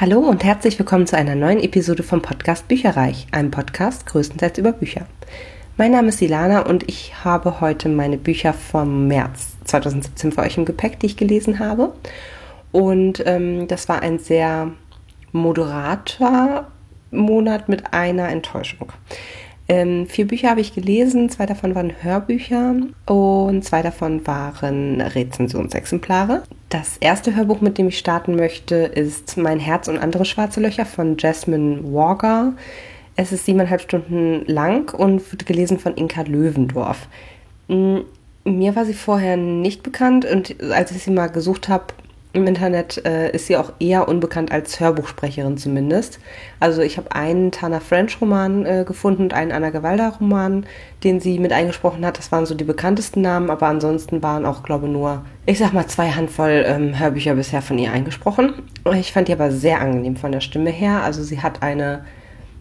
Hallo und herzlich willkommen zu einer neuen Episode vom Podcast Bücherreich, einem Podcast größtenteils über Bücher. Mein Name ist Ilana und ich habe heute meine Bücher vom März 2017 für euch im Gepäck, die ich gelesen habe. Und ähm, das war ein sehr moderater Monat mit einer Enttäuschung. Ähm, vier Bücher habe ich gelesen, zwei davon waren Hörbücher und zwei davon waren Rezensionsexemplare. Das erste Hörbuch, mit dem ich starten möchte, ist Mein Herz und andere schwarze Löcher von Jasmine Walker. Es ist siebeneinhalb Stunden lang und wird gelesen von Inka Löwendorf. Mm, mir war sie vorher nicht bekannt und als ich sie mal gesucht habe, im Internet äh, ist sie auch eher unbekannt als Hörbuchsprecherin zumindest. Also ich habe einen Tana French Roman äh, gefunden und einen Anna Gewalda Roman, den sie mit eingesprochen hat. Das waren so die bekanntesten Namen, aber ansonsten waren auch, glaube nur, ich sag mal, zwei Handvoll ähm, Hörbücher bisher von ihr eingesprochen. Ich fand die aber sehr angenehm von der Stimme her. Also sie hat eine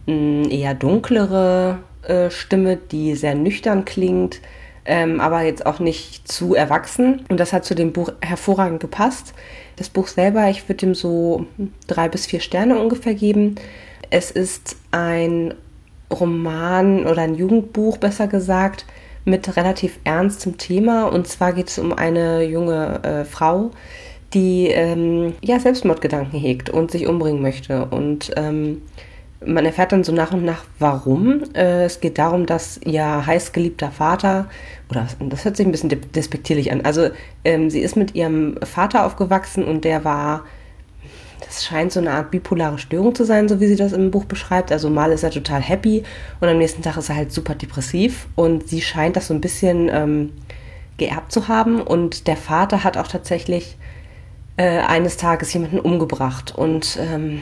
mh, mm, eher dunklere äh, Stimme, die sehr nüchtern klingt ähm, aber jetzt auch nicht zu erwachsen. Und das hat zu dem Buch hervorragend gepasst. Das Buch selber, ich würde ihm so drei bis vier Sterne ungefähr geben. Es ist ein Roman oder ein Jugendbuch, besser gesagt, mit relativ ernstem Thema. Und zwar geht es um eine junge äh, Frau, die ähm, ja Selbstmordgedanken hegt und sich umbringen möchte. Und ähm, man erfährt dann so nach und nach, warum. Äh, es geht darum, dass ihr heißgeliebter Vater, oder das hört sich ein bisschen despektierlich an, also ähm, sie ist mit ihrem Vater aufgewachsen und der war, das scheint so eine Art bipolare Störung zu sein, so wie sie das im Buch beschreibt. Also mal ist er total happy und am nächsten Tag ist er halt super depressiv und sie scheint das so ein bisschen ähm, geerbt zu haben und der Vater hat auch tatsächlich äh, eines Tages jemanden umgebracht und ähm,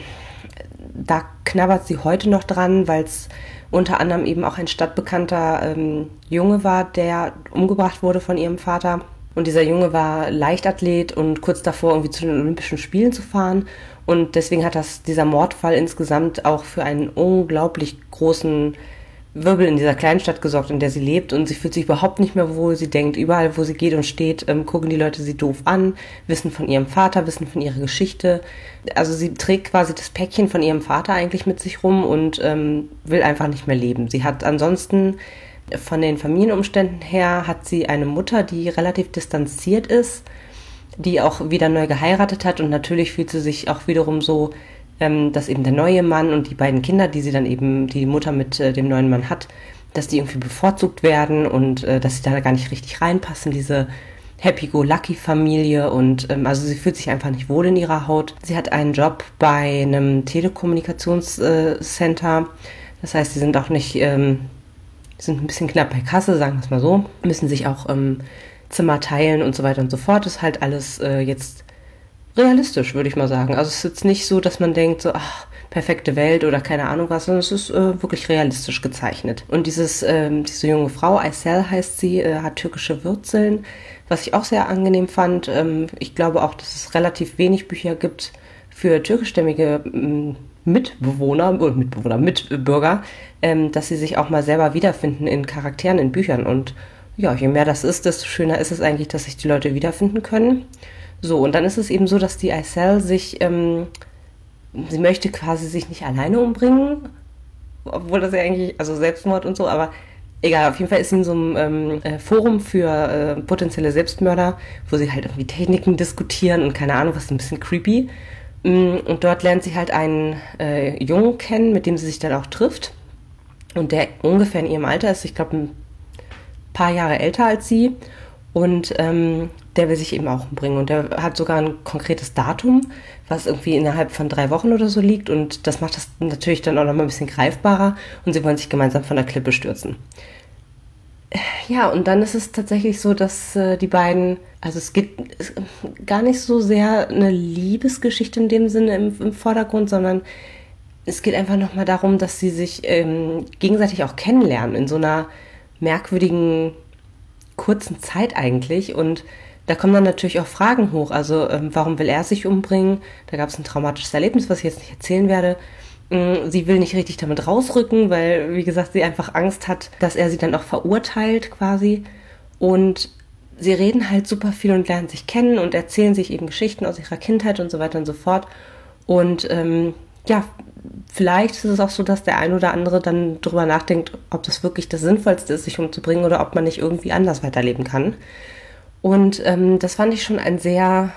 da knabbert sie heute noch dran, weil es unter anderem eben auch ein stadtbekannter ähm, Junge war, der umgebracht wurde von ihrem Vater. Und dieser Junge war Leichtathlet und kurz davor irgendwie zu den Olympischen Spielen zu fahren. Und deswegen hat das dieser Mordfall insgesamt auch für einen unglaublich großen Wirbel in dieser Kleinstadt gesorgt, in der sie lebt und sie fühlt sich überhaupt nicht mehr wohl. Sie denkt, überall, wo sie geht und steht, ähm, gucken die Leute sie doof an, wissen von ihrem Vater, wissen von ihrer Geschichte. Also sie trägt quasi das Päckchen von ihrem Vater eigentlich mit sich rum und ähm, will einfach nicht mehr leben. Sie hat ansonsten von den Familienumständen her hat sie eine Mutter, die relativ distanziert ist, die auch wieder neu geheiratet hat und natürlich fühlt sie sich auch wiederum so ähm, dass eben der neue Mann und die beiden Kinder, die sie dann eben, die Mutter mit äh, dem neuen Mann hat, dass die irgendwie bevorzugt werden und äh, dass sie da gar nicht richtig reinpassen, diese Happy-Go-Lucky-Familie und ähm, also sie fühlt sich einfach nicht wohl in ihrer Haut. Sie hat einen Job bei einem Telekommunikationscenter, das heißt, sie sind auch nicht, ähm, sind ein bisschen knapp bei Kasse, sagen wir es mal so, müssen sich auch ähm, Zimmer teilen und so weiter und so fort. Ist halt alles äh, jetzt realistisch, würde ich mal sagen. Also es ist jetzt nicht so, dass man denkt, so, ach, perfekte Welt oder keine Ahnung was, sondern es ist äh, wirklich realistisch gezeichnet. Und dieses, ähm, diese junge Frau, Aysel heißt sie, äh, hat türkische Wurzeln, was ich auch sehr angenehm fand. Ähm, ich glaube auch, dass es relativ wenig Bücher gibt für türkischstämmige ähm, Mitbewohner, äh, Mitbewohner, Mitbürger, ähm, dass sie sich auch mal selber wiederfinden in Charakteren in Büchern. Und ja, je mehr das ist, desto schöner ist es eigentlich, dass sich die Leute wiederfinden können. So, und dann ist es eben so, dass die Aicel sich, ähm, sie möchte quasi sich nicht alleine umbringen, obwohl das ja eigentlich, also Selbstmord und so, aber egal, auf jeden Fall ist sie in so einem ähm, äh, Forum für äh, potenzielle Selbstmörder, wo sie halt irgendwie Techniken diskutieren und keine Ahnung, was ein bisschen creepy. Mm, und dort lernt sie halt einen äh, Jungen kennen, mit dem sie sich dann auch trifft. Und der ungefähr in ihrem Alter ist, ich glaube, ein paar Jahre älter als sie. Und ähm, der will sich eben auch umbringen. Und der hat sogar ein konkretes Datum, was irgendwie innerhalb von drei Wochen oder so liegt. Und das macht das natürlich dann auch nochmal ein bisschen greifbarer. Und sie wollen sich gemeinsam von der Klippe stürzen. Ja, und dann ist es tatsächlich so, dass äh, die beiden, also es geht es, gar nicht so sehr eine Liebesgeschichte in dem Sinne im, im Vordergrund, sondern es geht einfach nochmal darum, dass sie sich ähm, gegenseitig auch kennenlernen in so einer merkwürdigen kurzen Zeit eigentlich. Und da kommen dann natürlich auch Fragen hoch. Also ähm, warum will er sich umbringen? Da gab es ein traumatisches Erlebnis, was ich jetzt nicht erzählen werde. Ähm, sie will nicht richtig damit rausrücken, weil, wie gesagt, sie einfach Angst hat, dass er sie dann auch verurteilt quasi. Und sie reden halt super viel und lernen sich kennen und erzählen sich eben Geschichten aus ihrer Kindheit und so weiter und so fort. Und ähm, ja, vielleicht ist es auch so, dass der ein oder andere dann drüber nachdenkt, ob das wirklich das Sinnvollste ist, sich umzubringen oder ob man nicht irgendwie anders weiterleben kann. Und ähm, das fand ich schon ein sehr,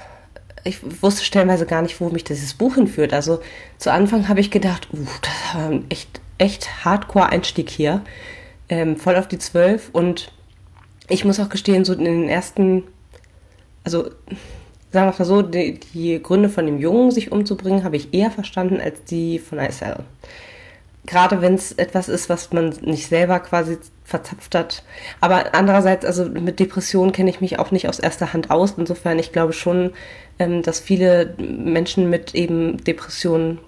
ich wusste stellenweise gar nicht, wo mich dieses Buch hinführt. Also zu Anfang habe ich gedacht, uh, das war ein echt, echt Hardcore-Einstieg hier, ähm, voll auf die Zwölf. Und ich muss auch gestehen, so in den ersten, also sagen wir mal so, die, die Gründe von dem Jungen, sich umzubringen, habe ich eher verstanden als die von ISL. Gerade wenn es etwas ist, was man nicht selber quasi verzapft hat. Aber andererseits, also mit Depressionen kenne ich mich auch nicht aus erster Hand aus. Insofern, ich glaube schon, ähm, dass viele Menschen mit eben Depressionen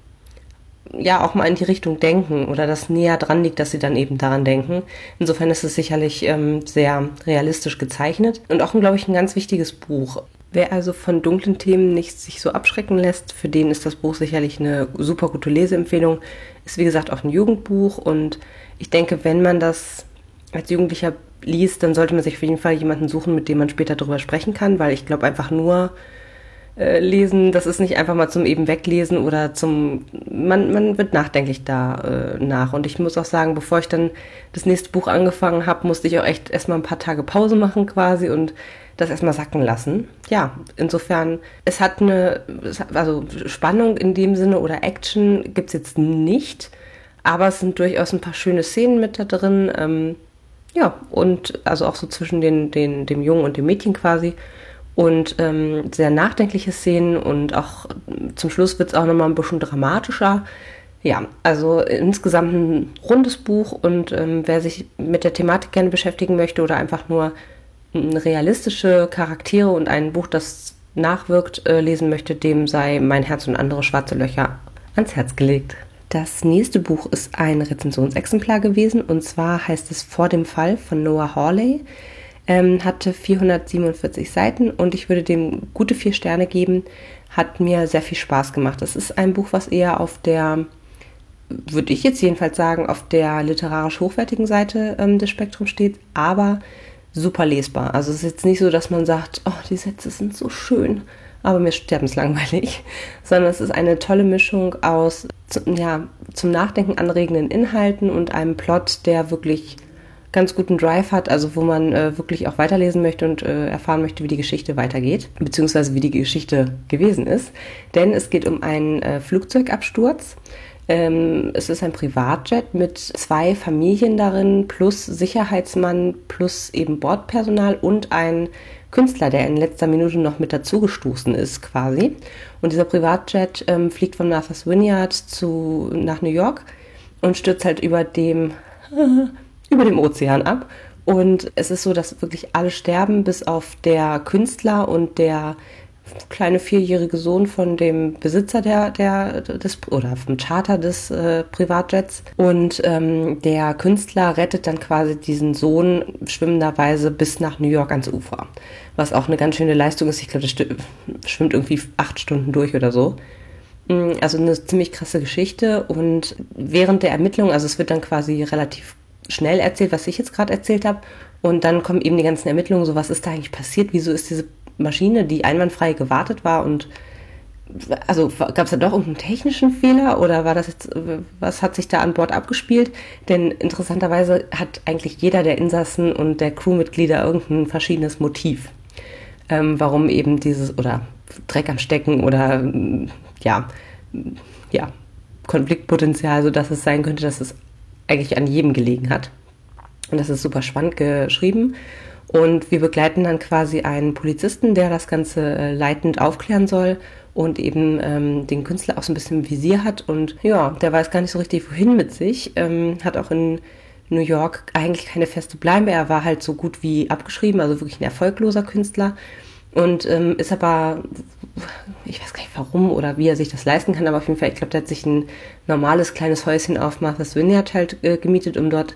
ja auch mal in die Richtung denken oder das näher dran liegt, dass sie dann eben daran denken. Insofern ist es sicherlich ähm, sehr realistisch gezeichnet und auch, glaube ich, ein ganz wichtiges Buch. Wer also von dunklen Themen nicht sich so abschrecken lässt, für den ist das Buch sicherlich eine super gute Leseempfehlung. Ist wie gesagt auch ein Jugendbuch und ich denke, wenn man das als Jugendlicher liest, dann sollte man sich auf jeden Fall jemanden suchen, mit dem man später darüber sprechen kann, weil ich glaube einfach nur äh, lesen, das ist nicht einfach mal zum eben weglesen oder zum, man, man wird nachdenklich da äh, nach. Und ich muss auch sagen, bevor ich dann das nächste Buch angefangen habe, musste ich auch echt erstmal ein paar Tage Pause machen quasi und das erstmal sacken lassen. Ja, insofern, es hat eine, also Spannung in dem Sinne oder Action gibt's jetzt nicht, aber es sind durchaus ein paar schöne Szenen mit da drin. Ähm, ja, und also auch so zwischen den, den, dem Jungen und dem Mädchen quasi. Und ähm, sehr nachdenkliche Szenen und auch zum Schluss wird's auch nochmal ein bisschen dramatischer. Ja, also insgesamt ein rundes Buch und ähm, wer sich mit der Thematik gerne beschäftigen möchte oder einfach nur realistische Charaktere und ein Buch, das nachwirkt, äh, lesen möchte, dem sei Mein Herz und andere schwarze Löcher ans Herz gelegt. Das nächste Buch ist ein Rezensionsexemplar gewesen und zwar heißt es Vor dem Fall von Noah Hawley. Ähm, hatte 447 Seiten und ich würde dem gute vier Sterne geben. Hat mir sehr viel Spaß gemacht. Es ist ein Buch, was eher auf der, würde ich jetzt jedenfalls sagen, auf der literarisch hochwertigen Seite ähm, des Spektrums steht, aber super lesbar. Also es ist jetzt nicht so, dass man sagt, oh, die Sätze sind so schön, aber mir sterbenslangweilig, sondern es ist eine tolle Mischung aus ja, zum Nachdenken anregenden Inhalten und einem Plot, der wirklich ganz guten Drive hat, also wo man äh, wirklich auch weiterlesen möchte und äh, erfahren möchte, wie die Geschichte weitergeht, beziehungsweise wie die Geschichte gewesen ist. Denn es geht um einen äh, Flugzeugabsturz ähm, es ist ein Privatjet mit zwei Familien darin, plus Sicherheitsmann, plus eben Bordpersonal und ein Künstler, der in letzter Minute noch mit dazugestoßen ist, quasi. Und dieser Privatjet ähm, fliegt von Martha's Vineyard zu, nach New York und stürzt halt über dem, über dem Ozean ab. Und es ist so, dass wirklich alle sterben, bis auf der Künstler und der kleine vierjährige Sohn von dem Besitzer der, der des oder vom Charter des äh, Privatjets und ähm, der Künstler rettet dann quasi diesen Sohn schwimmenderweise bis nach New York ans Ufer, was auch eine ganz schöne Leistung ist. Ich glaube, das schwimmt irgendwie acht Stunden durch oder so. Mm, also eine ziemlich krasse Geschichte und während der Ermittlung, also es wird dann quasi relativ schnell erzählt, was ich jetzt gerade erzählt habe. Und dann kommen eben die ganzen Ermittlungen, so was ist da eigentlich passiert, wieso ist diese Maschine, die einwandfrei gewartet war und also gab es da doch irgendeinen technischen Fehler oder war das jetzt, was hat sich da an Bord abgespielt? Denn interessanterweise hat eigentlich jeder der Insassen und der Crewmitglieder irgendein verschiedenes Motiv, ähm, warum eben dieses oder Dreck am Stecken oder ja, ja, Konfliktpotenzial, so dass es sein könnte, dass es eigentlich an jedem gelegen hat. Und das ist super spannend geschrieben. Und wir begleiten dann quasi einen Polizisten, der das Ganze äh, leitend aufklären soll und eben ähm, den Künstler auch so ein bisschen im Visier hat. Und ja, der weiß gar nicht so richtig, wohin mit sich. Ähm, hat auch in New York eigentlich keine feste Bleibe. Er war halt so gut wie abgeschrieben, also wirklich ein erfolgloser Künstler. Und ähm, ist aber, ich weiß gar nicht warum oder wie er sich das leisten kann, aber auf jeden Fall, ich glaube, der hat sich ein normales kleines Häuschen auf Martha's Vineyard halt äh, gemietet, um dort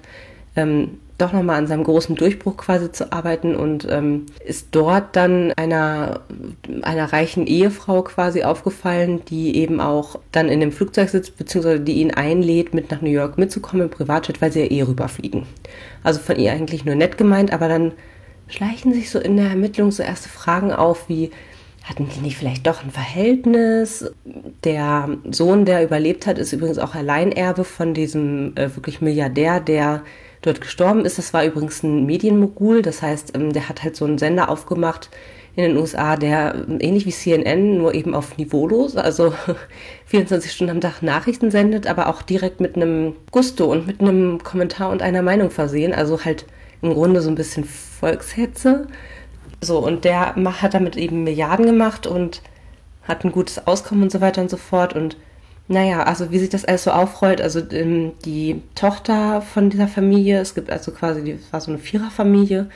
ähm, doch nochmal an seinem großen Durchbruch quasi zu arbeiten und ähm, ist dort dann einer, einer reichen Ehefrau quasi aufgefallen, die eben auch dann in dem Flugzeug sitzt, beziehungsweise die ihn einlädt, mit nach New York mitzukommen im Privatjet, weil sie ja eh rüberfliegen. Also von ihr eigentlich nur nett gemeint, aber dann schleichen sich so in der Ermittlung so erste Fragen auf, wie hatten die nicht vielleicht doch ein Verhältnis? Der Sohn, der überlebt hat, ist übrigens auch Alleinerbe von diesem äh, wirklich Milliardär, der dort gestorben ist. Das war übrigens ein Medienmogul, das heißt, ähm, der hat halt so einen Sender aufgemacht in den USA, der ähnlich wie CNN, nur eben auf niveaulos, also 24 Stunden am Tag Nachrichten sendet, aber auch direkt mit einem Gusto und mit einem Kommentar und einer Meinung versehen. Also halt im Grunde so ein bisschen Volkshetze. So, und der hat damit eben Milliarden gemacht und hat ein gutes Auskommen und so weiter und so fort. Und naja, also wie sich das alles so aufrollt, also ähm, die Tochter von dieser Familie, es gibt also quasi, die war so eine Viererfamilie,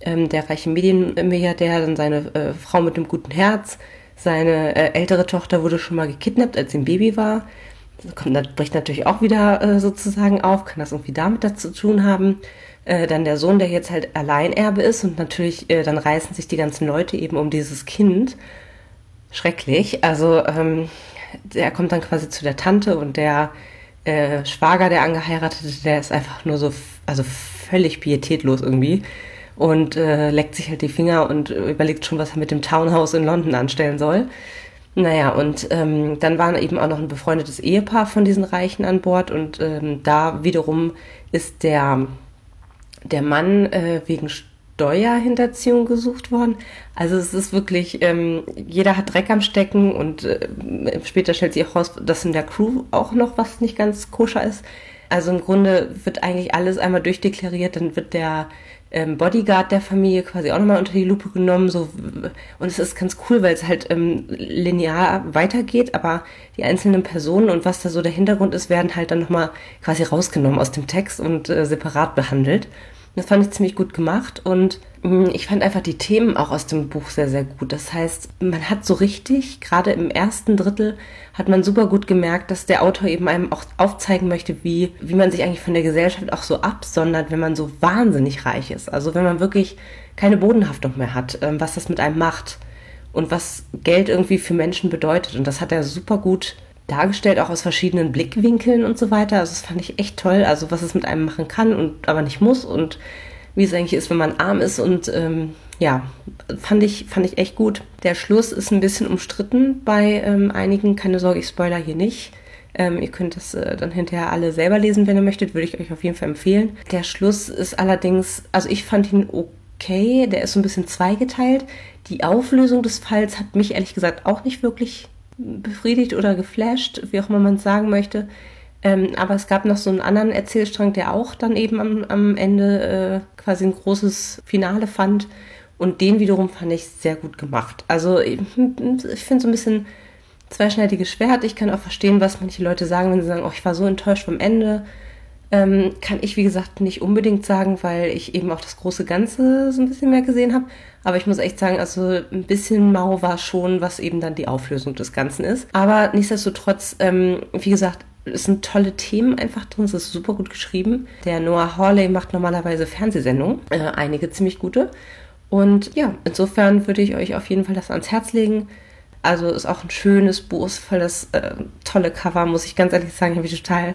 ähm, der reiche Medienmilliardär, dann seine äh, Frau mit dem guten Herz, seine äh, ältere Tochter wurde schon mal gekidnappt, als sie ein Baby war. Das, kommt, das bricht natürlich auch wieder äh, sozusagen auf, kann das irgendwie damit dazu tun haben. Äh, dann der Sohn, der jetzt halt Alleinerbe ist und natürlich, äh, dann reißen sich die ganzen Leute eben um dieses Kind. Schrecklich. Also ähm, der kommt dann quasi zu der Tante und der äh, Schwager, der angeheiratete, der ist einfach nur so, also völlig pietätlos irgendwie und äh, leckt sich halt die Finger und überlegt schon, was er mit dem Townhouse in London anstellen soll. Naja, und ähm, dann war eben auch noch ein befreundetes Ehepaar von diesen Reichen an Bord und ähm, da wiederum ist der, der Mann äh, wegen Steuerhinterziehung gesucht worden. Also es ist wirklich, ähm, jeder hat Dreck am Stecken und äh, später stellt sich auch raus, dass in der Crew auch noch was nicht ganz koscher ist. Also im Grunde wird eigentlich alles einmal durchdeklariert, dann wird der ähm, Bodyguard der Familie quasi auch nochmal unter die Lupe genommen. So, und es ist ganz cool, weil es halt ähm, linear weitergeht, aber die einzelnen Personen und was da so der Hintergrund ist, werden halt dann nochmal quasi rausgenommen aus dem Text und äh, separat behandelt. Das fand ich ziemlich gut gemacht und mm, ich fand einfach die Themen auch aus dem Buch sehr, sehr gut. Das heißt, man hat so richtig, gerade im ersten Drittel, hat man super gut gemerkt, dass der Autor eben einem auch aufzeigen möchte, wie, wie man sich eigentlich von der Gesellschaft auch so absondert, wenn man so wahnsinnig reich ist. Also wenn man wirklich keine Bodenhaftung mehr hat, ähm, was das mit einem macht und was Geld irgendwie für Menschen bedeutet. Und das hat er super gut dargestellt, auch aus verschiedenen Blickwinkeln und so weiter. Also das fand ich echt toll. Also was es mit einem machen kann und aber nicht muss und wie es eigentlich ist, wenn man arm ist und ähm, ja, fand ich, fand ich echt gut. Der Schluss ist ein bisschen umstritten bei ähm, einigen. Keine Sorge, ich spoiler hier nicht. Ähm, ihr könnt das äh, dann hinterher alle selber lesen, wenn ihr möchtet, würde ich euch auf jeden Fall empfehlen. Der Schluss ist allerdings, also ich fand ihn okay, der ist so ein bisschen zweigeteilt. Die Auflösung des Falls hat mich ehrlich gesagt auch nicht wirklich befriedigt oder geflasht, wie auch immer man es sagen möchte. Ähm, aber es gab noch so einen anderen Erzählstrang, der auch dann eben am, am Ende äh, quasi ein großes Finale fand. Und den wiederum fand ich sehr gut gemacht. Also ich, ich finde so ein bisschen zweischneidiges Schwert. Ich kann auch verstehen, was manche Leute sagen, wenn sie sagen, oh, ich war so enttäuscht vom Ende. Ähm, kann ich, wie gesagt, nicht unbedingt sagen, weil ich eben auch das große Ganze so ein bisschen mehr gesehen habe. Aber ich muss echt sagen, also ein bisschen mau war schon, was eben dann die Auflösung des Ganzen ist. Aber nichtsdestotrotz, ähm, wie gesagt, es sind tolle Themen einfach drin, es ist super gut geschrieben. Der Noah Hawley macht normalerweise Fernsehsendungen, äh, einige ziemlich gute. Und ja, insofern würde ich euch auf jeden Fall das ans Herz legen. Also ist auch ein schönes Buch, äh, tolle Cover, muss ich ganz ehrlich sagen, habe ich total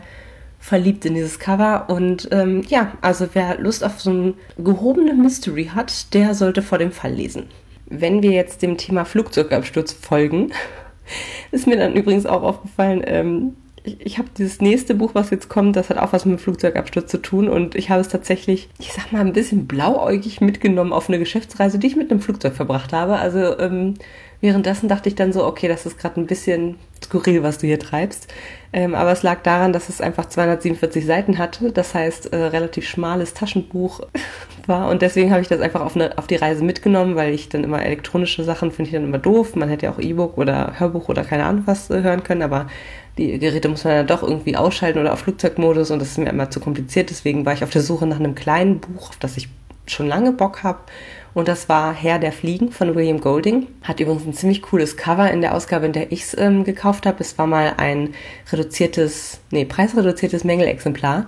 verliebt in dieses Cover. Und ähm, ja, also wer Lust auf so ein gehobene Mystery hat, der sollte vor dem Fall lesen. Wenn wir jetzt dem Thema Flugzeugabsturz folgen, ist mir dann übrigens auch aufgefallen, ähm, ich, ich habe dieses nächste Buch, was jetzt kommt, das hat auch was mit dem Flugzeugabsturz zu tun und ich habe es tatsächlich, ich sag mal, ein bisschen blauäugig mitgenommen auf eine Geschäftsreise, die ich mit einem Flugzeug verbracht habe. Also ähm, währenddessen dachte ich dann so, okay, das ist gerade ein bisschen skurril, was du hier treibst. Ähm, aber es lag daran, dass es einfach 247 Seiten hatte, das heißt äh, relativ schmales Taschenbuch war und deswegen habe ich das einfach auf, eine, auf die Reise mitgenommen, weil ich dann immer elektronische Sachen finde ich dann immer doof. Man hätte ja auch E-Book oder Hörbuch oder keine Ahnung was äh, hören können, aber die Geräte muss man dann doch irgendwie ausschalten oder auf Flugzeugmodus und das ist mir immer zu kompliziert. Deswegen war ich auf der Suche nach einem kleinen Buch, auf das ich schon lange Bock habe. Und das war Herr der Fliegen von William Golding. Hat übrigens ein ziemlich cooles Cover in der Ausgabe, in der ich es ähm, gekauft habe. Es war mal ein reduziertes, nee, preisreduziertes Mängelexemplar.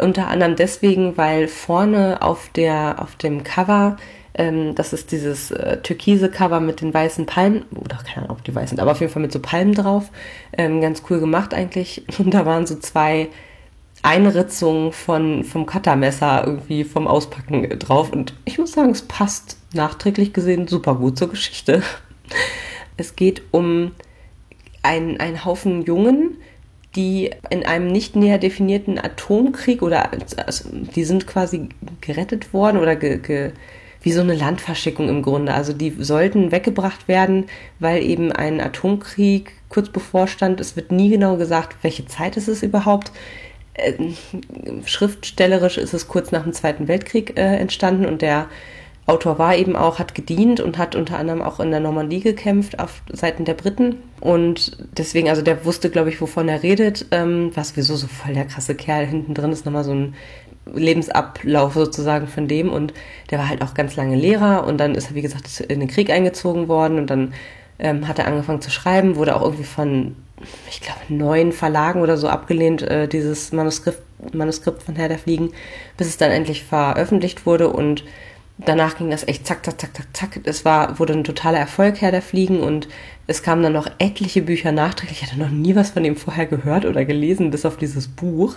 Unter anderem deswegen, weil vorne auf der, auf dem Cover ähm, das ist dieses äh, türkise Cover mit den weißen Palmen, oder keine Ahnung, ob die weiß sind, aber auf jeden Fall mit so Palmen drauf. Ähm, ganz cool gemacht eigentlich. Und da waren so zwei Einritzungen von, vom Cuttermesser irgendwie vom Auspacken drauf. Und ich muss sagen, es passt nachträglich gesehen super gut zur Geschichte. Es geht um einen Haufen Jungen, die in einem nicht näher definierten Atomkrieg oder also, die sind quasi gerettet worden oder ge, ge, wie so eine Landverschickung im Grunde. Also die sollten weggebracht werden, weil eben ein Atomkrieg kurz bevorstand. Es wird nie genau gesagt, welche Zeit ist es überhaupt. Äh, schriftstellerisch ist es kurz nach dem Zweiten Weltkrieg äh, entstanden und der Autor war eben auch, hat gedient und hat unter anderem auch in der Normandie gekämpft auf Seiten der Briten. Und deswegen, also der wusste, glaube ich, wovon er redet. Ähm, was wieso so voll der krasse Kerl. Hinten drin ist nochmal so ein Lebensablauf sozusagen von dem. Und der war halt auch ganz lange Lehrer und dann ist er, wie gesagt, in den Krieg eingezogen worden und dann ähm, hat er angefangen zu schreiben, wurde auch irgendwie von, ich glaube, neun Verlagen oder so abgelehnt, äh, dieses Manuskript, Manuskript von Herr der Fliegen, bis es dann endlich veröffentlicht wurde und danach ging das echt zack, zack, zack, zack, zack. Es war, wurde ein totaler Erfolg Herr der Fliegen und es kamen dann noch etliche Bücher nachträglich. Ich hatte noch nie was von ihm vorher gehört oder gelesen, bis auf dieses Buch.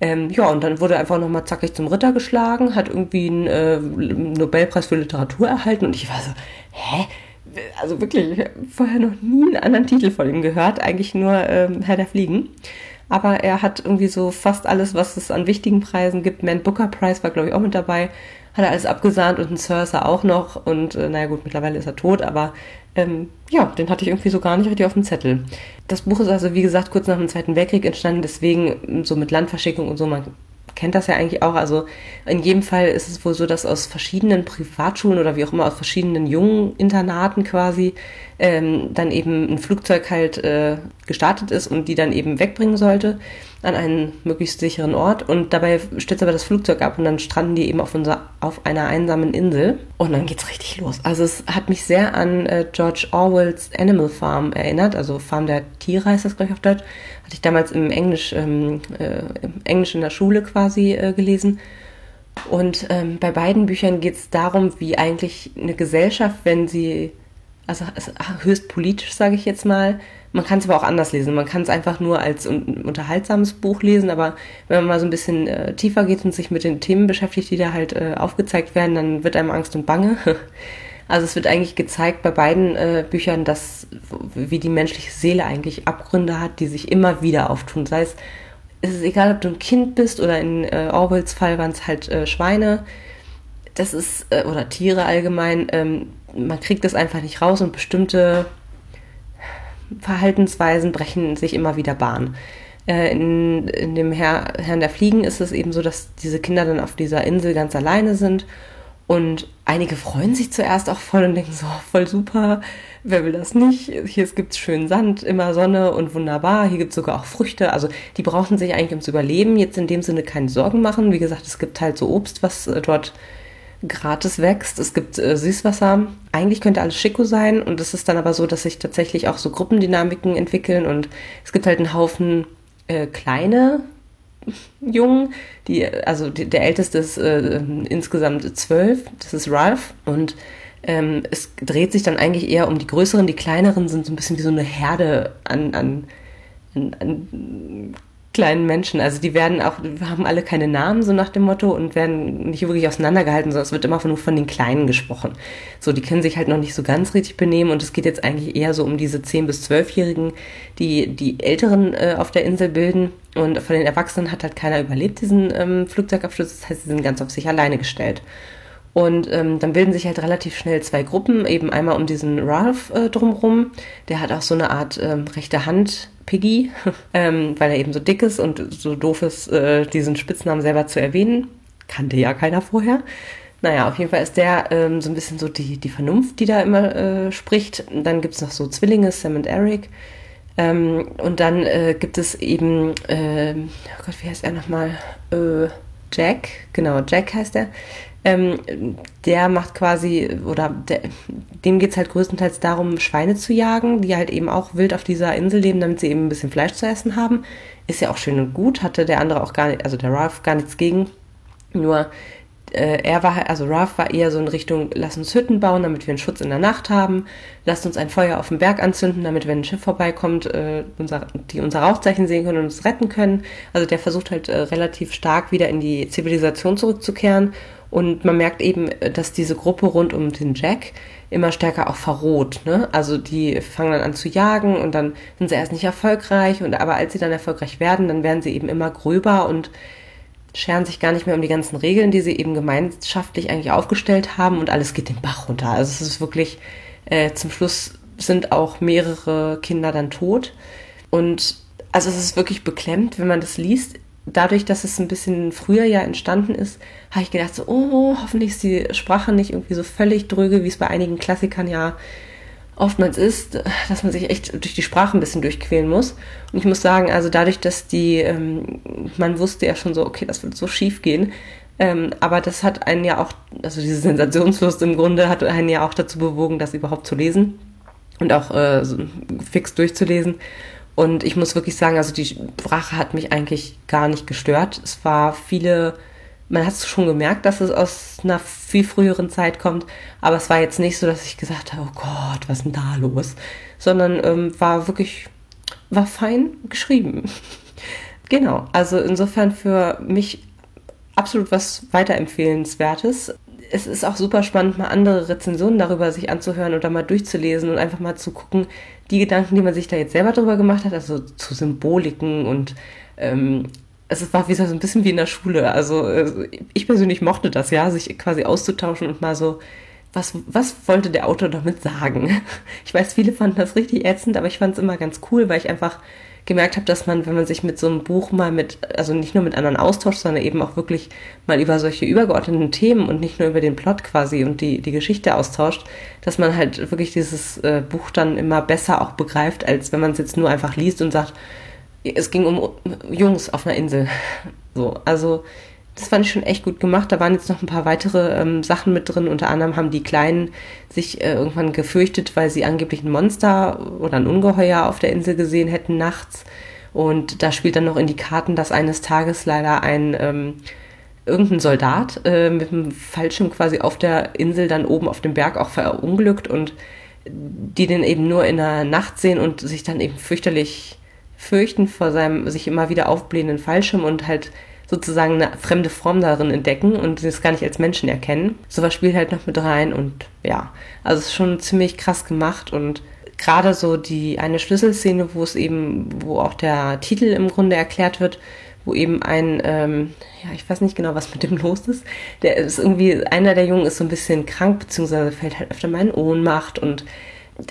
Ähm, ja, und dann wurde einfach nochmal zackig zum Ritter geschlagen, hat irgendwie einen äh, Nobelpreis für Literatur erhalten und ich war so, hä? Also wirklich, vorher noch nie einen anderen Titel von ihm gehört, eigentlich nur ähm, Herr der Fliegen. Aber er hat irgendwie so fast alles, was es an wichtigen Preisen gibt. Man Booker Prize war, glaube ich, auch mit dabei hat er alles abgesahnt und ein Cersei auch noch. Und äh, naja gut, mittlerweile ist er tot, aber ähm, ja, den hatte ich irgendwie so gar nicht richtig auf dem Zettel. Das Buch ist also, wie gesagt, kurz nach dem Zweiten Weltkrieg entstanden, deswegen so mit Landverschickung und so, man kennt das ja eigentlich auch. Also in jedem Fall ist es wohl so, dass aus verschiedenen Privatschulen oder wie auch immer aus verschiedenen jungen Internaten quasi ähm, dann eben ein Flugzeug halt äh, gestartet ist und die dann eben wegbringen sollte an einen möglichst sicheren Ort. Und dabei stürzt aber das Flugzeug ab und dann stranden die eben auf, unser, auf einer einsamen Insel. Und dann geht's richtig los. Also es hat mich sehr an äh, George Orwells Animal Farm erinnert. Also Farm der Tiere heißt das, glaube ich, auf Deutsch. Hatte ich damals im Englisch, ähm, äh, im Englisch in der Schule quasi äh, gelesen. Und ähm, bei beiden Büchern geht es darum, wie eigentlich eine Gesellschaft, wenn sie, also höchst politisch, sage ich jetzt mal, man kann es aber auch anders lesen. Man kann es einfach nur als un unterhaltsames Buch lesen, aber wenn man mal so ein bisschen äh, tiefer geht und sich mit den Themen beschäftigt, die da halt äh, aufgezeigt werden, dann wird einem Angst und Bange. Also es wird eigentlich gezeigt bei beiden äh, Büchern, dass wie die menschliche Seele eigentlich Abgründe hat, die sich immer wieder auftun. Sei es, es ist egal, ob du ein Kind bist oder in äh, Orwells Fall waren es halt äh, Schweine. Das ist, äh, oder Tiere allgemein, ähm, man kriegt das einfach nicht raus und bestimmte Verhaltensweisen brechen sich immer wieder Bahn. Äh, in, in dem Herr, Herrn der Fliegen ist es eben so, dass diese Kinder dann auf dieser Insel ganz alleine sind und einige freuen sich zuerst auch voll und denken so, voll super, wer will das nicht? Hier gibt es schön Sand, immer Sonne und wunderbar. Hier gibt es sogar auch Früchte. Also die brauchen sich eigentlich ums Überleben jetzt in dem Sinne keine Sorgen machen. Wie gesagt, es gibt halt so Obst, was äh, dort gratis wächst. Es gibt äh, Süßwasser. Eigentlich könnte alles Schicko sein. Und es ist dann aber so, dass sich tatsächlich auch so Gruppendynamiken entwickeln. Und es gibt halt einen Haufen äh, kleine Jungen, die, also die, der älteste ist äh, insgesamt zwölf, das ist Ralph. Und ähm, es dreht sich dann eigentlich eher um die größeren, die kleineren sind so ein bisschen wie so eine Herde an, an, an, an kleinen Menschen. Also die werden auch, haben alle keine Namen, so nach dem Motto, und werden nicht wirklich auseinandergehalten, sondern es wird immer nur von den Kleinen gesprochen. So, die können sich halt noch nicht so ganz richtig benehmen und es geht jetzt eigentlich eher so um diese 10- bis 12-Jährigen, die die Älteren äh, auf der Insel bilden. Und von den Erwachsenen hat halt keiner überlebt, diesen ähm, Flugzeugabsturz. Das heißt, sie sind ganz auf sich alleine gestellt. Und ähm, dann bilden sich halt relativ schnell zwei Gruppen, eben einmal um diesen Ralph äh, drumrum. Der hat auch so eine Art ähm, rechte Hand Piggy, ähm, weil er eben so dick ist und so doof ist, äh, diesen Spitznamen selber zu erwähnen. Kannte ja keiner vorher. Naja, auf jeden Fall ist der ähm, so ein bisschen so die, die Vernunft, die da immer äh, spricht. dann gibt es noch so Zwillinge, Sam und Eric. Ähm, und dann äh, gibt es eben, äh, oh Gott, wie heißt er nochmal? Äh, Jack, genau, Jack heißt er. Ähm, der macht quasi, oder der, dem geht es halt größtenteils darum, Schweine zu jagen, die halt eben auch wild auf dieser Insel leben, damit sie eben ein bisschen Fleisch zu essen haben. Ist ja auch schön und gut, hatte der andere auch gar nicht, also der Ralph gar nichts gegen. Nur äh, er war, also Ralph war eher so in Richtung, lass uns Hütten bauen, damit wir einen Schutz in der Nacht haben. Lasst uns ein Feuer auf dem Berg anzünden, damit, wenn ein Schiff vorbeikommt, äh, unser, die unser Rauchzeichen sehen können und uns retten können. Also der versucht halt äh, relativ stark wieder in die Zivilisation zurückzukehren Und man merkt eben, dass diese Gruppe rund um den Jack immer stärker auch verroht. Ne? Also die fangen dann an zu jagen und dann sind sie erst nicht erfolgreich. Und aber als sie dann erfolgreich werden, dann werden sie eben immer gröber und scheren sich gar nicht mehr um die ganzen Regeln, die sie eben gemeinschaftlich eigentlich aufgestellt haben und alles geht den Bach runter. Also es ist wirklich, äh, zum Schluss sind auch mehrere Kinder dann tot. Und also es ist wirklich beklemmt, wenn man das liest. Dadurch, dass es ein bisschen früher ja entstanden ist, habe ich gedacht, so, oh, hoffentlich ist die Sprache nicht irgendwie so völlig dröge, wie es bei einigen Klassikern ja oftmals ist, dass man sich echt durch die Sprache ein bisschen durchquälen muss. Und ich muss sagen, also dadurch, dass die, ähm, man wusste ja schon so, okay, das wird so schief gehen, ähm, aber das hat einen ja auch, also diese Sensationslust im Grunde hat einen ja auch dazu bewogen, das überhaupt zu lesen und auch äh, so fix durchzulesen. Und ich muss wirklich sagen, also die Sprache hat mich eigentlich gar nicht gestört. Es war viele man hat es schon gemerkt, dass es aus einer viel früheren Zeit kommt, aber es war jetzt nicht so, dass ich gesagt habe, oh Gott, was ist denn da los? Sondern ähm, war wirklich, war fein geschrieben. genau, also insofern für mich absolut was weiterempfehlenswertes. Es ist auch super spannend, mal andere Rezensionen darüber sich anzuhören oder mal durchzulesen und einfach mal zu gucken, die Gedanken, die man sich da jetzt selber drüber gemacht hat, also zu Symboliken und ähm, es war wie so ein bisschen wie in der Schule. Also äh, ich persönlich mochte das, ja, sich quasi auszutauschen und mal so, was, was wollte der Autor damit sagen? Ich weiß, viele fanden das richtig ätzend, aber ich fand es immer ganz cool, weil ich einfach gemerkt habe, dass man, wenn man sich mit so einem Buch mal mit, also nicht nur mit anderen austauscht, sondern eben auch wirklich mal über solche übergeordneten Themen und nicht nur über den Plot quasi und die, die Geschichte austauscht, dass man halt wirklich dieses äh, Buch dann immer besser auch begreift, als wenn man es jetzt nur einfach liest und sagt, es ging um Jungs auf einer Insel. So, also das fand ich schon echt gut gemacht. Da waren jetzt noch ein paar weitere ähm, Sachen mit drin. Unter anderem haben die Kleinen sich äh, irgendwann gefürchtet, weil sie angeblich ein Monster oder ein Ungeheuer auf der Insel gesehen hätten nachts. Und da spielt dann noch in die Karten, dass eines Tages leider ein ähm, irgendein Soldat äh, mit einem Fallschirm quasi auf der Insel dann oben auf dem Berg auch verunglückt und die den eben nur in der Nacht sehen und sich dann eben fürchterlich fürchten vor seinem sich immer wieder aufblähenden Fallschirm und halt sozusagen eine fremde Form darin entdecken und es gar nicht als Menschen erkennen. Sowas spielt halt noch mit rein und ja, also es ist schon ziemlich krass gemacht und gerade so die eine Schlüsselszene, wo es eben, wo auch der Titel im Grunde erklärt wird, wo eben ein, ähm, ja, ich weiß nicht genau, was mit dem los ist. Der ist irgendwie, einer der Jungen ist so ein bisschen krank, beziehungsweise fällt halt öfter mal in Ohnmacht und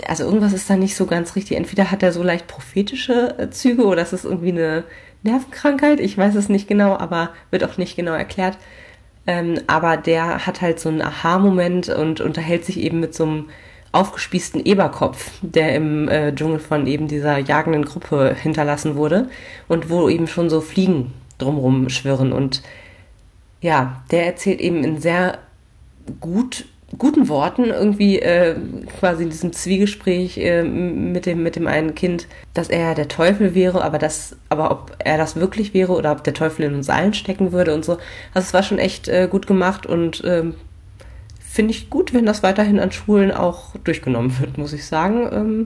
also irgendwas ist da nicht so ganz richtig. Entweder hat er so leicht prophetische Züge oder es ist irgendwie eine Nervenkrankheit. Ich weiß es nicht genau, aber wird auch nicht genau erklärt. Ähm, aber der hat halt so einen Aha-Moment und unterhält sich eben mit so einem aufgespießten Eberkopf, der im äh, Dschungel von eben dieser jagenden Gruppe hinterlassen wurde und wo eben schon so Fliegen drumrum schwirren. Und ja, der erzählt eben in sehr gut guten Worten irgendwie äh, quasi in diesem Zwiegespräch äh, mit dem mit dem einen Kind, dass er der Teufel wäre, aber das, aber ob er das wirklich wäre oder ob der Teufel in uns allen stecken würde und so. Also es war schon echt äh, gut gemacht und ähm, finde ich gut, wenn das weiterhin an Schulen auch durchgenommen wird, muss ich sagen. Ähm,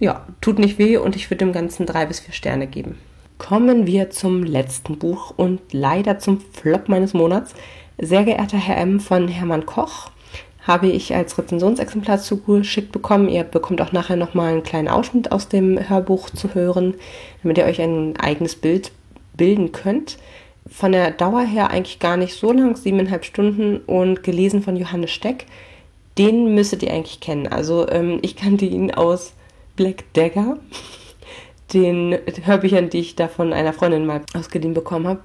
ja, tut nicht weh und ich würde dem Ganzen drei bis vier Sterne geben. Kommen wir zum letzten Buch und leider zum Flop meines Monats. Sehr geehrter Herr M. von Hermann Koch habe ich als Rezensionsexemplar zugeschickt bekommen. Ihr bekommt auch nachher nochmal einen kleinen Ausschnitt aus dem Hörbuch zu hören, damit ihr euch ein eigenes Bild bilden könnt. Von der Dauer her eigentlich gar nicht so lang, siebeneinhalb Stunden und gelesen von Johannes Steck. Den müsstet ihr eigentlich kennen. Also ähm, ich kannte ihn aus Black Dagger, den Hörbüchern, die ich da von einer Freundin mal ausgeliehen bekommen habe.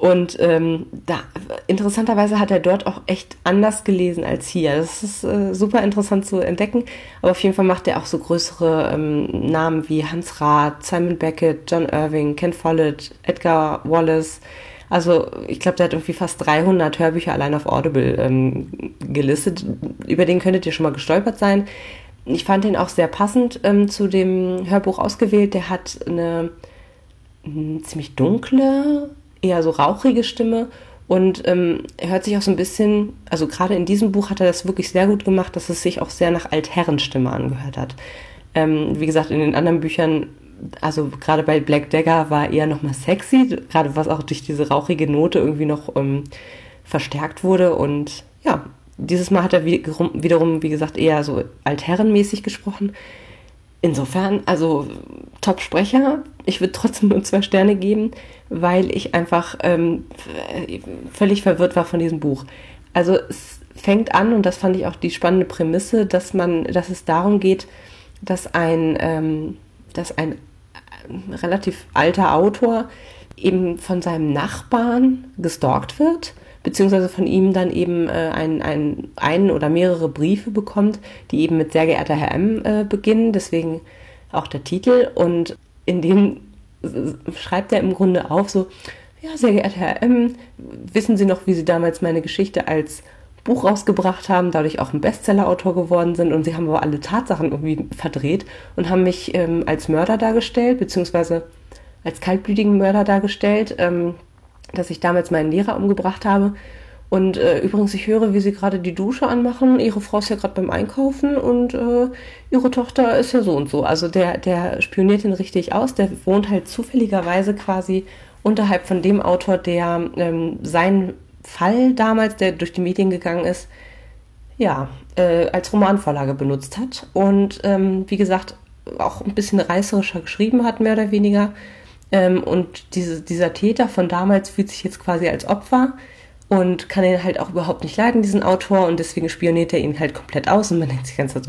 Und ähm, da, interessanterweise hat er dort auch echt anders gelesen als hier. Das ist äh, super interessant zu entdecken. Aber auf jeden Fall macht er auch so größere ähm, Namen wie Hans Rath, Simon Beckett, John Irving, Ken Follett, Edgar Wallace. Also ich glaube, der hat irgendwie fast 300 Hörbücher allein auf Audible ähm, gelistet. Über den könntet ihr schon mal gestolpert sein. Ich fand den auch sehr passend ähm, zu dem Hörbuch ausgewählt. Der hat eine, eine hm, ziemlich dunkle eher so rauchige Stimme und ähm, er hört sich auch so ein bisschen, also gerade in diesem Buch hat er das wirklich sehr gut gemacht, dass es sich auch sehr nach Altherrenstimme angehört hat. Ähm, wie gesagt, in den anderen Büchern, also gerade bei Black Dagger war er eher nochmal sexy, gerade was auch durch diese rauchige Note irgendwie noch ähm, verstärkt wurde. Und ja, dieses Mal hat er wiederum, wie gesagt, eher so altherrenmäßig gesprochen. Insofern, also Top-Sprecher. Ich würde trotzdem nur zwei Sterne geben, weil ich einfach ähm, völlig verwirrt war von diesem Buch. Also es fängt an, und das fand ich auch die spannende Prämisse, dass man, dass es darum geht, dass ein, ähm, dass ein äh, relativ alter Autor eben von seinem Nachbarn gestalkt wird beziehungsweise von ihm dann eben äh, ein, ein, ein oder mehrere Briefe bekommt, die eben mit sehr geehrter Herr M äh, beginnen, deswegen auch der Titel. Und in dem schreibt er im Grunde auf, so, ja, sehr geehrter Herr M, wissen Sie noch, wie Sie damals meine Geschichte als Buch rausgebracht haben, dadurch auch ein Bestseller-Autor geworden sind und sie haben aber alle Tatsachen irgendwie verdreht und haben mich ähm, als Mörder dargestellt, beziehungsweise als kaltblütigen Mörder dargestellt. Ähm, dass ich damals meinen Lehrer umgebracht habe. Und äh, übrigens, ich höre, wie sie gerade die Dusche anmachen. Ihre Frau ist ja gerade beim Einkaufen und äh, ihre Tochter ist ja so und so. Also der, der spioniert ihn richtig aus. Der wohnt halt zufälligerweise quasi unterhalb von dem Autor, der ähm, seinen Fall damals, der durch die Medien gegangen ist, ja, äh, als Romanvorlage benutzt hat. Und ähm, wie gesagt, auch ein bisschen reißerischer geschrieben hat, mehr oder weniger. Ähm, und diese, dieser Täter von damals fühlt sich jetzt quasi als Opfer und kann ihn halt auch überhaupt nicht leiden, diesen Autor, und deswegen spioniert er ihn halt komplett aus und man denkt sich ganz so,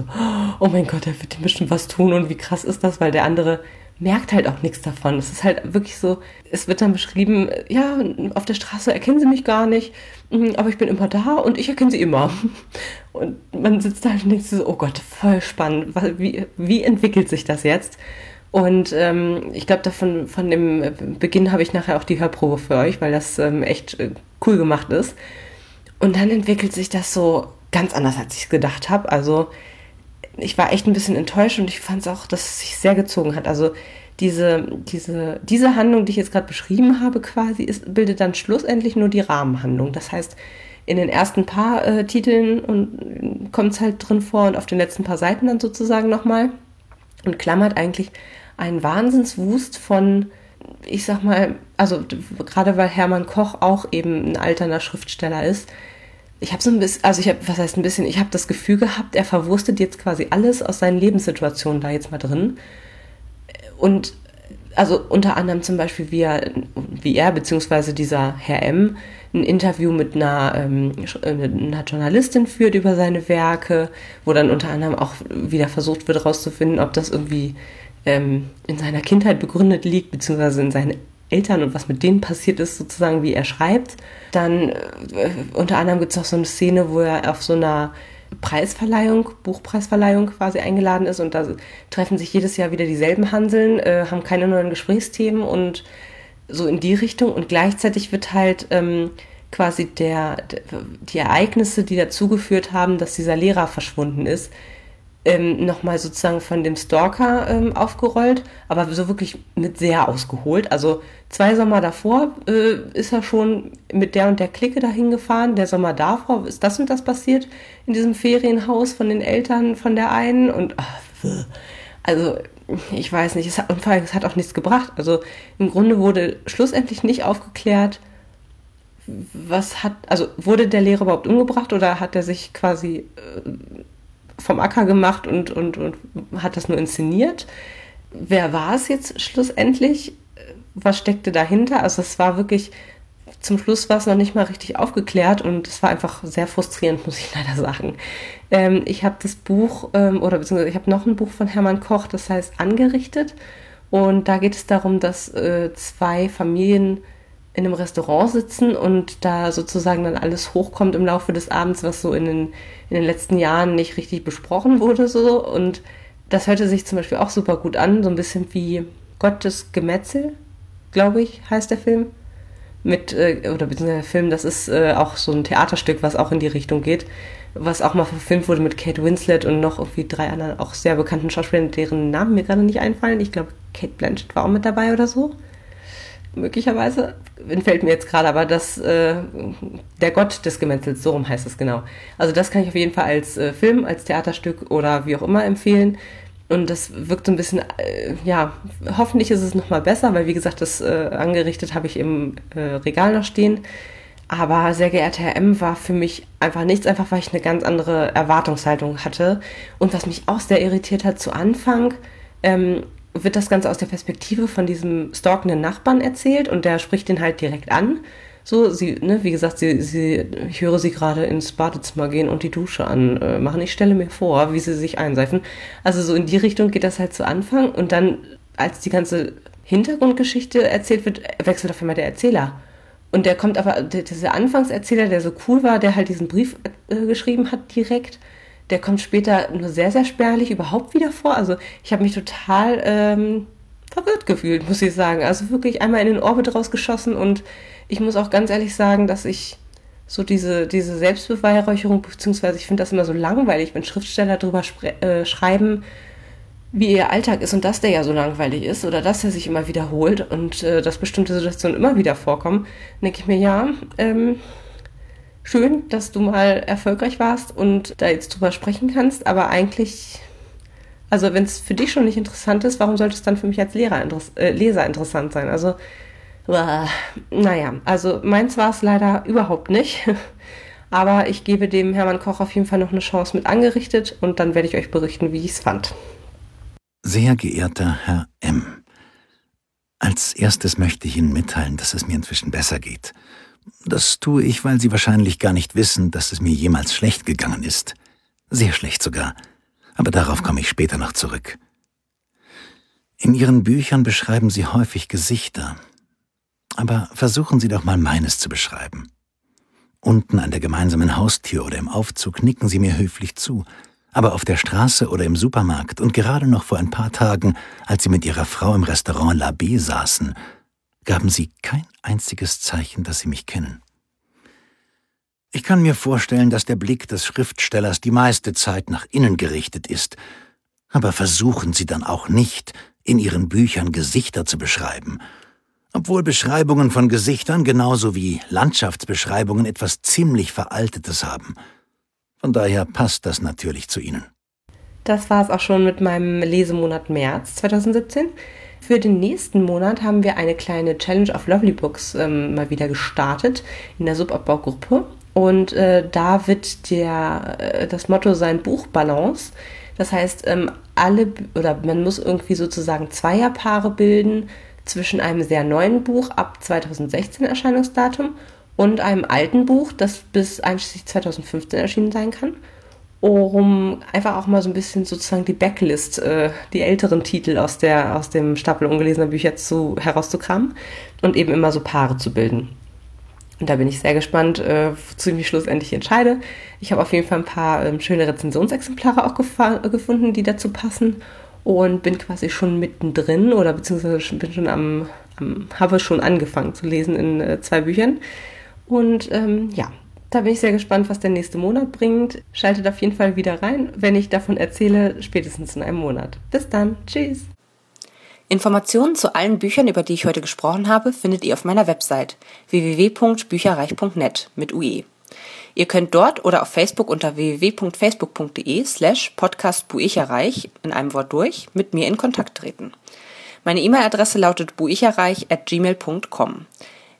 oh mein Gott, er wird ihm bestimmt was tun und wie krass ist das, weil der andere merkt halt auch nichts davon. Es ist halt wirklich so, es wird dann beschrieben, ja, auf der Straße erkennen sie mich gar nicht, mm, aber ich bin immer da und ich erkenne sie immer. Und man sitzt da und denkt sich so, oh Gott, voll spannend. Wie, wie entwickelt sich das jetzt? Und ähm, ich glaube, davon von dem Beginn habe ich nachher auch die Hörprobe für euch, weil das ähm, echt äh, cool gemacht ist. Und dann entwickelt sich das so ganz anders, als ich es gedacht habe. Also ich war echt ein bisschen enttäuscht und ich fand es auch, dass es sich sehr gezogen hat. Also diese, diese, diese Handlung, die ich jetzt gerade beschrieben habe, quasi, ist, bildet dann schlussendlich nur die Rahmenhandlung. Das heißt, in den ersten paar äh, Titeln kommt es halt drin vor und auf den letzten paar Seiten dann sozusagen nochmal und klammert eigentlich ein Wahnsinnswust von, ich sag mal, also gerade weil Hermann Koch auch eben ein alterner Schriftsteller ist, ich habe so ein bisschen, also ich habe, was heißt ein bisschen, ich habe das Gefühl gehabt, er verwurstet jetzt quasi alles aus seinen Lebenssituationen da jetzt mal drin. Und also unter anderem zum Beispiel, wie er, wie er beziehungsweise dieser Herr M ein Interview mit einer, ähm, einer Journalistin führt über seine Werke, wo dann unter anderem auch wieder versucht wird herauszufinden, ob das irgendwie ähm, in seiner Kindheit begründet liegt, beziehungsweise in seinen Eltern und was mit denen passiert ist, sozusagen, wie er schreibt. Dann äh, unter anderem gibt es auch so eine Szene, wo er auf so einer Preisverleihung, Buchpreisverleihung quasi eingeladen ist und da treffen sich jedes Jahr wieder dieselben Hanseln, äh, haben keine neuen Gesprächsthemen und so in die Richtung und gleichzeitig wird halt ähm, quasi der, die Ereignisse, die dazu geführt haben, dass dieser Lehrer verschwunden ist, ähm, nochmal sozusagen von dem Stalker ähm, aufgerollt, aber so wirklich mit sehr ausgeholt. Also zwei Sommer davor äh, ist er schon mit der und der Clique dahin gefahren. Der Sommer davor ist das und das passiert in diesem Ferienhaus von den Eltern von der einen und ach, also ich weiß nicht, es hat, und vor allem, es hat auch nichts gebracht. Also im Grunde wurde schlussendlich nicht aufgeklärt, was hat, also wurde der Lehrer überhaupt umgebracht oder hat er sich quasi äh, vom Acker gemacht und, und, und hat das nur inszeniert. Wer war es jetzt schlussendlich? Was steckte dahinter? Also es war wirklich, zum Schluss war es noch nicht mal richtig aufgeklärt und es war einfach sehr frustrierend, muss ich leider sagen. Ähm, ich habe das Buch, ähm, oder beziehungsweise ich habe noch ein Buch von Hermann Koch, das heißt Angerichtet. Und da geht es darum, dass äh, zwei Familien in einem Restaurant sitzen und da sozusagen dann alles hochkommt im Laufe des Abends, was so in den, in den letzten Jahren nicht richtig besprochen wurde, so. Und das hörte sich zum Beispiel auch super gut an, so ein bisschen wie Gottes Gemetzel, glaube ich, heißt der Film. Mit, äh, oder beziehungsweise der Film, das ist äh, auch so ein Theaterstück, was auch in die Richtung geht, was auch mal verfilmt wurde mit Kate Winslet und noch irgendwie drei anderen auch sehr bekannten Schauspielern, deren Namen mir gerade nicht einfallen. Ich glaube, Kate Blanchett war auch mit dabei oder so möglicherweise, entfällt mir jetzt gerade, aber das, äh, der Gott des Gemetzels, so rum heißt es genau. Also das kann ich auf jeden Fall als äh, Film, als Theaterstück oder wie auch immer empfehlen. Und das wirkt so ein bisschen, äh, ja, hoffentlich ist es nochmal besser, weil wie gesagt, das äh, angerichtet habe ich im äh, Regal noch stehen. Aber sehr geehrter Herr M war für mich einfach nichts, einfach weil ich eine ganz andere Erwartungshaltung hatte. Und was mich auch sehr irritiert hat zu Anfang, ähm, wird das Ganze aus der Perspektive von diesem stalkenden Nachbarn erzählt und der spricht den halt direkt an. So, sie, ne, wie gesagt, sie, sie, ich höre sie gerade ins Badezimmer gehen und die Dusche anmachen. Äh, ich stelle mir vor, wie sie sich einseifen. Also so in die Richtung geht das halt zu Anfang und dann, als die ganze Hintergrundgeschichte erzählt wird, wechselt auf einmal der Erzähler. Und der kommt aber, dieser Anfangserzähler, der so cool war, der halt diesen Brief äh, geschrieben hat direkt, der kommt später nur sehr, sehr spärlich überhaupt wieder vor. Also ich habe mich total ähm, verwirrt gefühlt, muss ich sagen. Also wirklich einmal in den Orbit rausgeschossen und ich muss auch ganz ehrlich sagen, dass ich so diese, diese Selbstbeweihräucherung, beziehungsweise ich finde das immer so langweilig, wenn Schriftsteller drüber äh, schreiben, wie ihr Alltag ist und dass der ja so langweilig ist oder dass er sich immer wiederholt und äh, dass bestimmte Situationen immer wieder vorkommen, denke ich mir, ja, ähm, schön, dass du mal erfolgreich warst und da jetzt drüber sprechen kannst, aber eigentlich, also wenn es für dich schon nicht interessant ist, warum sollte es dann für mich als Lehrer, äh, Leser interessant sein? Also, äh, naja, also meins war es leider überhaupt nicht. Aber ich gebe dem Hermann Koch auf jeden Fall noch eine Chance mit angerichtet und dann werde ich euch berichten, wie ich es fand. Sehr geehrter Herr M. Als erstes möchte ich Ihnen mitteilen, dass es mir inzwischen besser geht. Das tue ich, weil Sie wahrscheinlich gar nicht wissen, dass es mir jemals schlecht gegangen ist. Sehr schlecht sogar. Aber darauf komme ich später noch zurück. In Ihren Büchern beschreiben Sie häufig Gesichter. Aber versuchen Sie doch mal meines zu beschreiben. Unten an der gemeinsamen Haustür oder im Aufzug nicken Sie mir höflich zu – aber auf der Straße oder im Supermarkt und gerade noch vor ein paar Tagen, als Sie mit Ihrer Frau im Restaurant La B saßen, gaben Sie kein einziges Zeichen, dass Sie mich kennen. Ich kann mir vorstellen, dass der Blick des Schriftstellers die meiste Zeit nach innen gerichtet ist, aber versuchen Sie dann auch nicht, in Ihren Büchern Gesichter zu beschreiben, obwohl Beschreibungen von Gesichtern genauso wie Landschaftsbeschreibungen etwas ziemlich Veraltetes haben – von daher passt das natürlich zu Ihnen. Das war es auch schon mit meinem Lesemonat März 2017. Für den nächsten Monat haben wir eine kleine Challenge of Lovely Books ähm, mal wieder gestartet in der Subabbaugruppe. Und äh, da wird der, äh, das Motto sein Buchbalance. Das heißt, ähm, alle oder man muss irgendwie sozusagen Zweierpaare bilden zwischen einem sehr neuen Buch ab 2016 Erscheinungsdatum und einem alten Buch, das bis einschließlich 2015 erschienen sein kann, um einfach auch mal so ein bisschen sozusagen die Backlist, äh, die älteren Titel aus, der, aus dem Stapel ungelesener Bücher zu, herauszukramen und eben immer so Paare zu bilden. Und da bin ich sehr gespannt, äh, wozu ich mich schlussendlich entscheide. Ich habe auf jeden Fall ein paar ähm, schöne Rezensionsexemplare auch gefunden, die dazu passen. Und bin quasi schon mittendrin oder beziehungsweise bin schon am, am habe schon angefangen zu lesen in äh, zwei Büchern. Und ähm, ja, da bin ich sehr gespannt, was der nächste Monat bringt. Schaltet auf jeden Fall wieder rein, wenn ich davon erzähle, spätestens in einem Monat. Bis dann. Tschüss. Informationen zu allen Büchern, über die ich heute gesprochen habe, findet ihr auf meiner Website www.bücherreich.net mit UE. Ihr könnt dort oder auf Facebook unter www.facebook.de slash podcastbuicherreich in einem Wort durch mit mir in Kontakt treten. Meine E-Mail-Adresse lautet buicherreich at gmail.com.